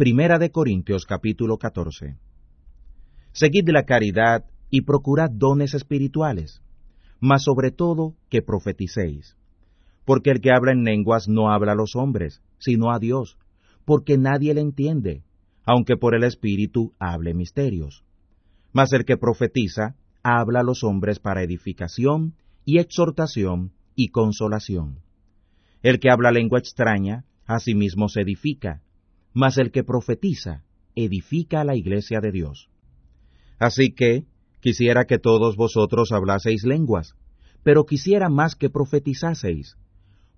Primera de Corintios capítulo 14. Seguid la caridad y procurad dones espirituales, mas sobre todo que profeticéis. Porque el que habla en lenguas no habla a los hombres, sino a Dios, porque nadie le entiende, aunque por el Espíritu hable misterios. Mas el que profetiza habla a los hombres para edificación y exhortación y consolación. El que habla lengua extraña, a sí mismo se edifica, mas el que profetiza, edifica a la iglesia de Dios. Así que, quisiera que todos vosotros hablaseis lenguas, pero quisiera más que profetizaseis,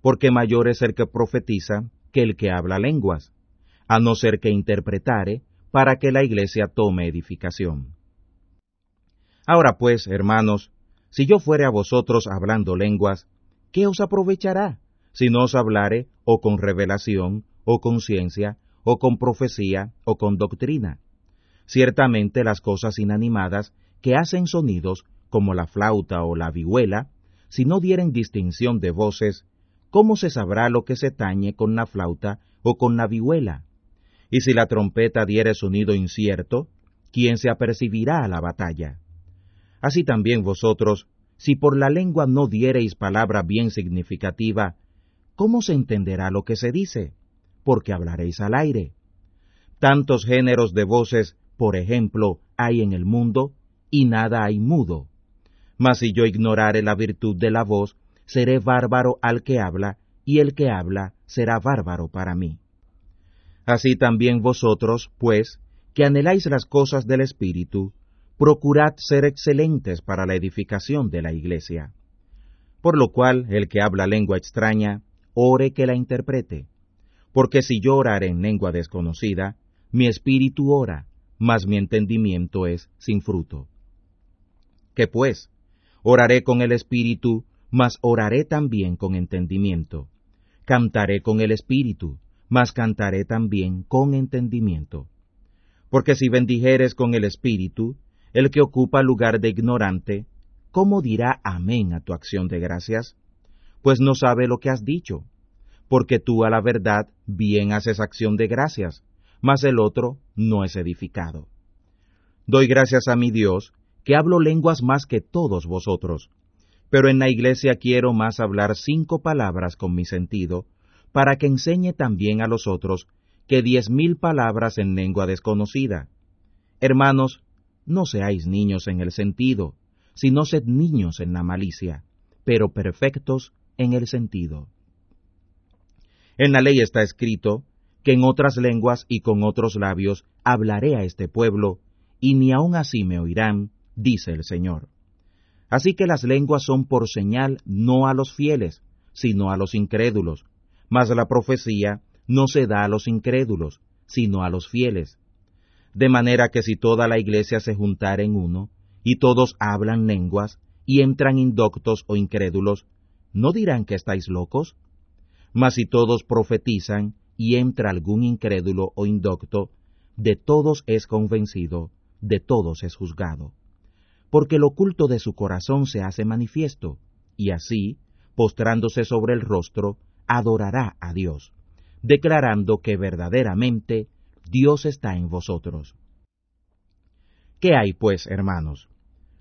porque mayor es el que profetiza que el que habla lenguas, a no ser que interpretare, para que la iglesia tome edificación. Ahora pues, hermanos, si yo fuere a vosotros hablando lenguas, ¿qué os aprovechará? Si no os hablare o con revelación, o con ciencia, o con profecía, o con doctrina. Ciertamente las cosas inanimadas que hacen sonidos, como la flauta o la vihuela, si no dieren distinción de voces, ¿cómo se sabrá lo que se tañe con la flauta o con la vihuela? Y si la trompeta diere sonido incierto, ¿quién se apercibirá a la batalla? Así también vosotros, si por la lengua no diereis palabra bien significativa, ¿cómo se entenderá lo que se dice? Porque hablaréis al aire. Tantos géneros de voces, por ejemplo, hay en el mundo, y nada hay mudo. Mas si yo ignorare la virtud de la voz, seré bárbaro al que habla, y el que habla será bárbaro para mí. Así también vosotros, pues, que anheláis las cosas del Espíritu, procurad ser excelentes para la edificación de la iglesia. Por lo cual, el que habla lengua extraña, ore que la interprete. Porque si yo orare en lengua desconocida, mi espíritu ora, mas mi entendimiento es sin fruto. ¿Qué pues? Oraré con el espíritu, mas oraré también con entendimiento. Cantaré con el espíritu, mas cantaré también con entendimiento. Porque si bendijeres con el espíritu, el que ocupa lugar de ignorante, ¿cómo dirá amén a tu acción de gracias? Pues no sabe lo que has dicho, porque tú a la verdad bien haces acción de gracias, mas el otro no es edificado. Doy gracias a mi Dios, que hablo lenguas más que todos vosotros, pero en la iglesia quiero más hablar cinco palabras con mi sentido, para que enseñe también a los otros que diez mil palabras en lengua desconocida. Hermanos, no seáis niños en el sentido, sino sed niños en la malicia, pero perfectos en el sentido. En la ley está escrito que en otras lenguas y con otros labios hablaré a este pueblo, y ni aun así me oirán, dice el Señor. Así que las lenguas son por señal no a los fieles, sino a los incrédulos, mas la profecía no se da a los incrédulos, sino a los fieles de manera que si toda la iglesia se juntara en uno, y todos hablan lenguas, y entran indoctos o incrédulos, ¿no dirán que estáis locos? Mas si todos profetizan, y entra algún incrédulo o indocto, de todos es convencido, de todos es juzgado. Porque el oculto de su corazón se hace manifiesto, y así, postrándose sobre el rostro, adorará a Dios, declarando que verdaderamente Dios está en vosotros. ¿Qué hay, pues, hermanos?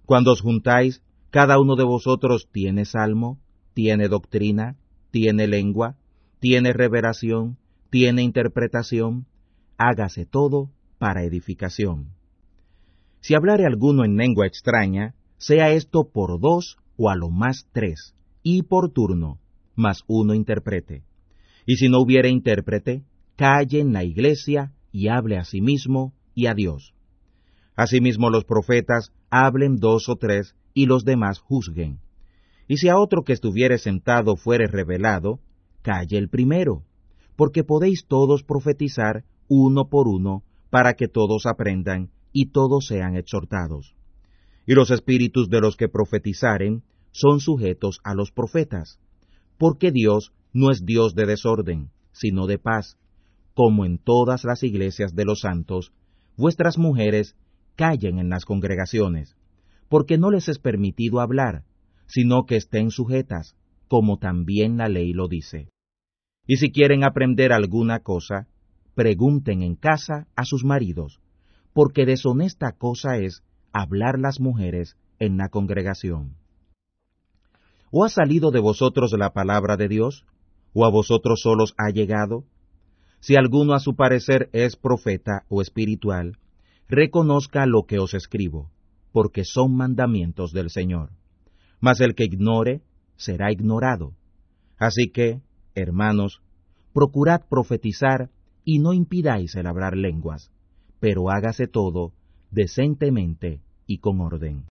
Cuando os juntáis, cada uno de vosotros tiene salmo, tiene doctrina, tiene lengua, tiene revelación, tiene interpretación, hágase todo para edificación. Si hablare alguno en lengua extraña, sea esto por dos o a lo más tres, y por turno, mas uno interprete. Y si no hubiere intérprete, calle en la iglesia y hable a sí mismo y a Dios. Asimismo los profetas hablen dos o tres y los demás juzguen. Y si a otro que estuviere sentado fuere revelado, calle el primero, porque podéis todos profetizar uno por uno, para que todos aprendan y todos sean exhortados. Y los espíritus de los que profetizaren son sujetos a los profetas, porque Dios no es Dios de desorden, sino de paz, como en todas las iglesias de los santos, vuestras mujeres callen en las congregaciones, porque no les es permitido hablar, sino que estén sujetas, como también la ley lo dice. Y si quieren aprender alguna cosa, pregunten en casa a sus maridos, porque deshonesta cosa es hablar las mujeres en la congregación. ¿O ha salido de vosotros la palabra de Dios? ¿O a vosotros solos ha llegado? Si alguno a su parecer es profeta o espiritual, reconozca lo que os escribo, porque son mandamientos del Señor. Mas el que ignore, será ignorado. Así que, hermanos, procurad profetizar y no impidáis el hablar lenguas, pero hágase todo decentemente y con orden.